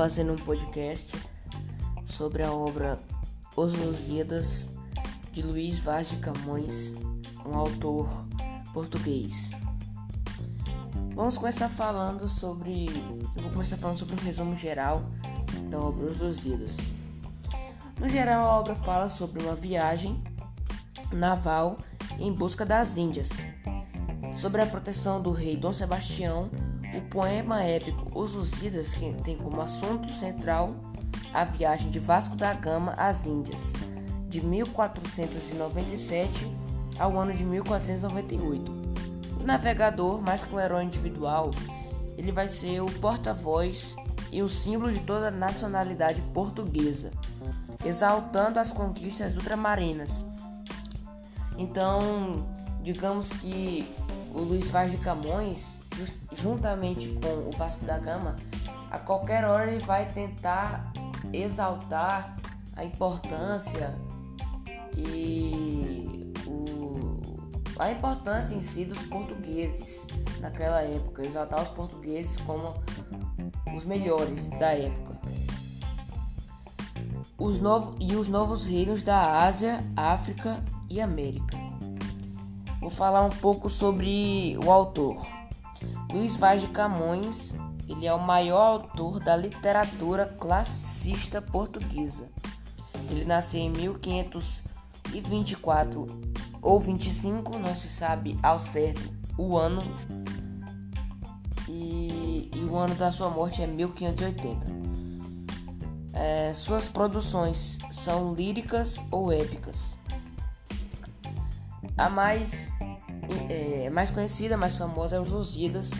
fazendo um podcast sobre a obra Os Lusíadas de Luiz Vaz de Camões, um autor português. Vamos começar falando sobre. Eu vou começar falando sobre um resumo geral da obra Os Lusíadas. No geral, a obra fala sobre uma viagem naval em busca das Índias, sobre a proteção do rei Dom Sebastião o poema épico Os Lusíadas tem como assunto central a viagem de Vasco da Gama às Índias, de 1497 ao ano de 1498. O navegador, mais que um herói individual, ele vai ser o porta-voz e o símbolo de toda a nacionalidade portuguesa, exaltando as conquistas ultramarinas. Então, digamos que o Luiz Vaz de Camões juntamente com o Vasco da Gama, a qualquer hora ele vai tentar exaltar a importância e o, a importância em si dos portugueses naquela época, exaltar os portugueses como os melhores da época. Os novos, e os novos reinos da Ásia, África e América. Vou falar um pouco sobre o autor. Luiz Vaz de Camões, ele é o maior autor da literatura classicista portuguesa. Ele nasceu em 1524 ou 25, não se sabe ao certo o ano. E, e o ano da sua morte é 1580. É, suas produções são líricas ou épicas. A mais é, mais conhecida, mais famosa é os Lusíadas,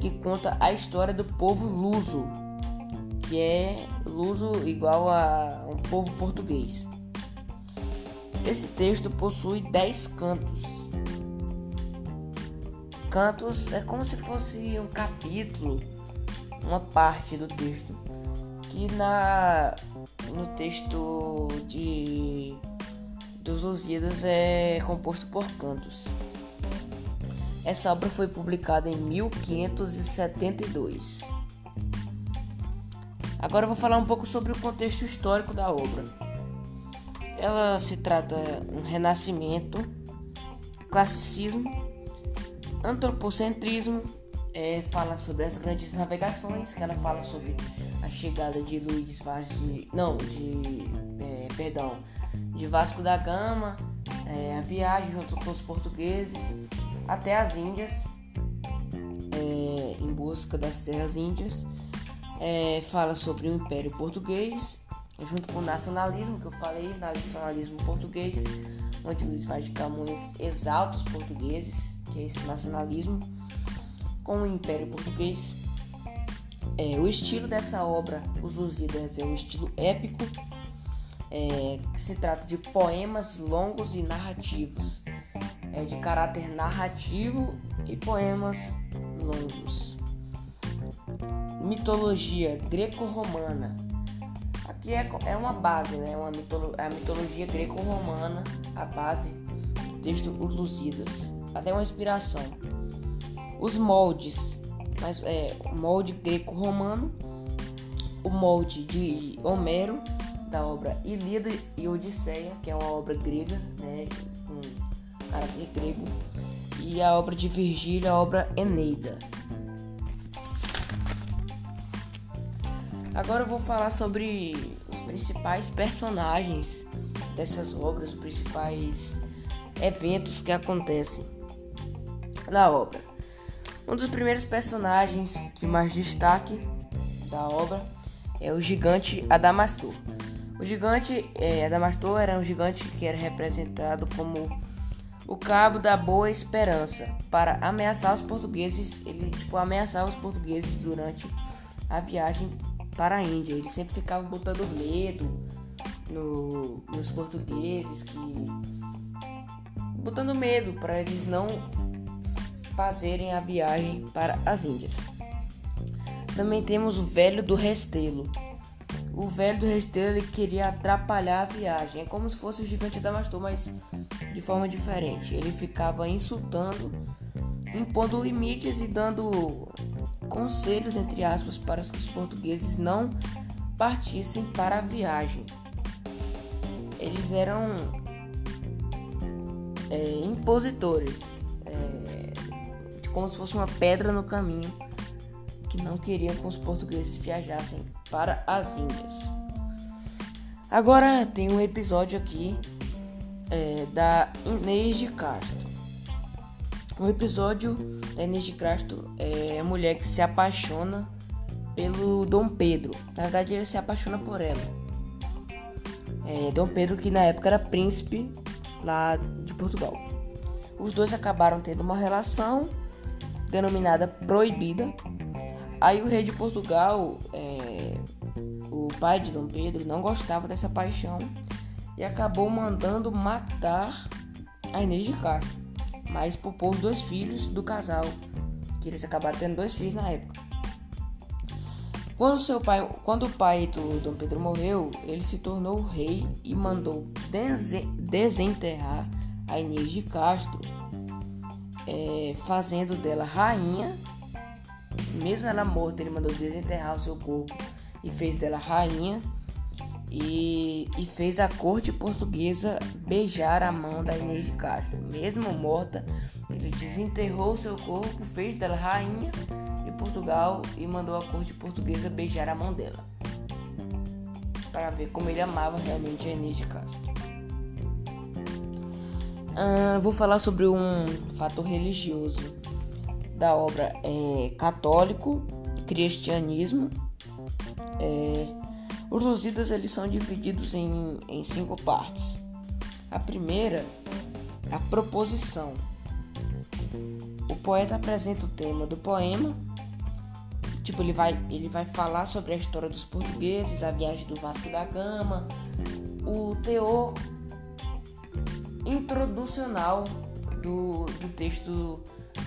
que conta a história do povo luso, que é luso igual a um povo português. Esse texto possui 10 cantos. Cantos é como se fosse um capítulo, uma parte do texto, que na no texto de dos Lusíadas é composto por cantos. Essa obra foi publicada em 1572. Agora vou falar um pouco sobre o contexto histórico da obra. Ela se trata um renascimento, classicismo, antropocentrismo, é, fala sobre as grandes navegações, que ela fala sobre a chegada de Luiz Vaz de, não, de, é, perdão, de Vasco da Gama, é, a viagem junto com os portugueses, até as Índias, é, em busca das terras índias. É, fala sobre o Império Português, junto com o nacionalismo, que eu falei, nacionalismo português, onde Luiz Vaz de Camões exalta os portugueses, que é esse nacionalismo, com o Império Português. É, o estilo dessa obra, Os Lusíadas, é um estilo épico, é, que se trata de poemas longos e narrativos é de caráter narrativo e poemas longos. Mitologia greco-romana. Aqui é, é uma base, né? Uma mitolo, a mitologia greco-romana, a base do texto Lusíadas. Até uma inspiração. Os moldes, mas é o molde greco-romano, o molde de Homero da obra Ilíada e Odisseia, que é uma obra grega, né? árabe grego, e a obra de Virgílio, a obra Eneida. Agora eu vou falar sobre os principais personagens dessas obras, os principais eventos que acontecem na obra. Um dos primeiros personagens de mais destaque da obra é o gigante Adamastor. O gigante é, Adamastor era um gigante que era representado como o cabo da Boa Esperança para ameaçar os portugueses. Ele tipo ameaçava os portugueses durante a viagem para a Índia. Ele sempre ficava botando medo no, nos portugueses, que botando medo para eles não fazerem a viagem para as Índias. Também temos o velho do Restelo. O velho do Restelo ele queria atrapalhar a viagem. É como se fosse o gigante Damastor, mas de forma diferente. Ele ficava insultando, impondo limites e dando conselhos, entre aspas, para que os portugueses não partissem para a viagem. Eles eram é, impositores, é, como se fosse uma pedra no caminho, que não queriam que os portugueses viajassem para as Índias. Agora tem um episódio aqui é, da Inês de Castro. O episódio da Inês de Castro é a mulher que se apaixona pelo Dom Pedro. Na verdade, ele se apaixona por ela. É, Dom Pedro, que na época era príncipe lá de Portugal. Os dois acabaram tendo uma relação denominada proibida. Aí o rei de Portugal, é, o pai de Dom Pedro, não gostava dessa paixão e acabou mandando matar a Inês de Castro, mas os dois filhos do casal, que eles acabaram tendo dois filhos na época. Quando, seu pai, quando o pai do Dom Pedro morreu, ele se tornou rei e mandou desenterrar a Inês de Castro, é, fazendo dela rainha. Mesmo ela morta, ele mandou desenterrar o seu corpo e fez dela rainha. E, e, fez a corte portuguesa beijar a mão da Inês de Castro. Mesmo morta, ele desenterrou seu corpo, fez dela rainha Portugal e mandou a corte portuguesa beijar a mão dela. Para ver como ele amava realmente a Inês de Castro. Uh, vou falar sobre um fator religioso da obra é, católico, cristianismo. É, os Lusíadas eles são divididos em, em cinco partes. A primeira, a proposição. O poeta apresenta o tema do poema Tipo, ele vai, ele vai falar sobre a história dos portugueses, a viagem do Vasco da Gama, o teor introducional do, do texto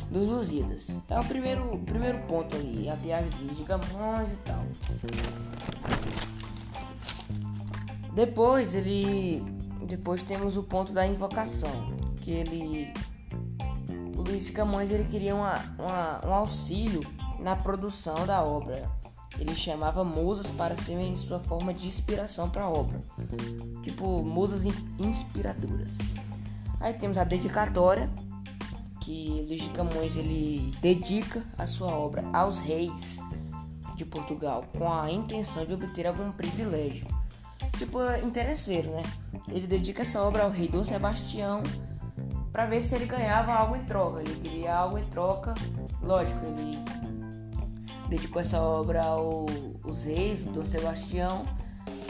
dos Lusíadas. É o primeiro, primeiro ponto aí, a viagem dos Gamões e tal. Depois ele. Depois temos o ponto da invocação. Que ele. O Luiz Camões ele queria uma, uma, um auxílio na produção da obra. Ele chamava musas para serem sua forma de inspiração para a obra, tipo musas inspiradoras. Aí temos a dedicatória, que Luís de Camões ele dedica a sua obra aos reis de Portugal com a intenção de obter algum privilégio. Tipo, interesseiro, né? Ele dedica essa obra ao rei Dom Sebastião para ver se ele ganhava algo em troca. Ele queria algo em troca. Lógico, ele dedicou essa obra aos reis do Sebastião,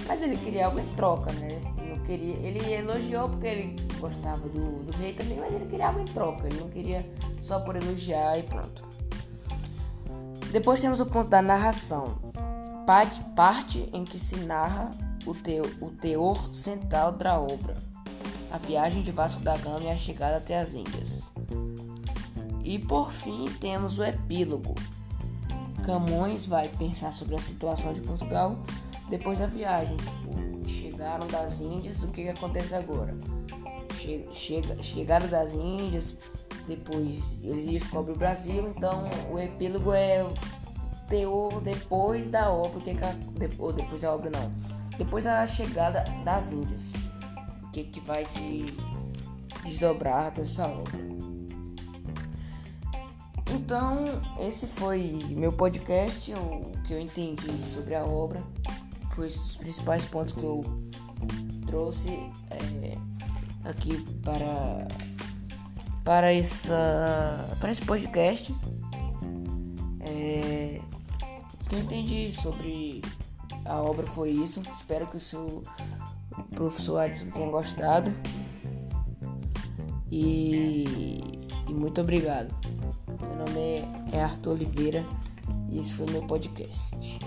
mas ele queria algo em troca, né? Ele, queria, ele elogiou porque ele gostava do, do rei também, mas ele queria algo em troca, ele não queria só por elogiar e pronto. Depois temos o ponto da narração, parte, parte em que se narra o, o teor central da obra, a viagem de Vasco da Gama e a chegada até as Índias. E por fim temos o epílogo, Camões vai pensar sobre a situação de Portugal depois da viagem. Tipo, chegaram das Índias, o que, que acontece agora? Che chega, chegaram das Índias, depois ele descobre o Brasil, então o epílogo é teor depois da obra, que que a, ou depois da obra não, depois da chegada das Índias, o que, que vai se desdobrar dessa obra. Então, esse foi meu podcast, o que eu entendi sobre a obra, foi os principais pontos que eu trouxe é, aqui para para essa para esse podcast. É, o que eu entendi sobre a obra foi isso. Espero que o seu professor Adson tenha gostado. E, e muito obrigado. Meu nome é Arthur Oliveira e esse foi meu podcast.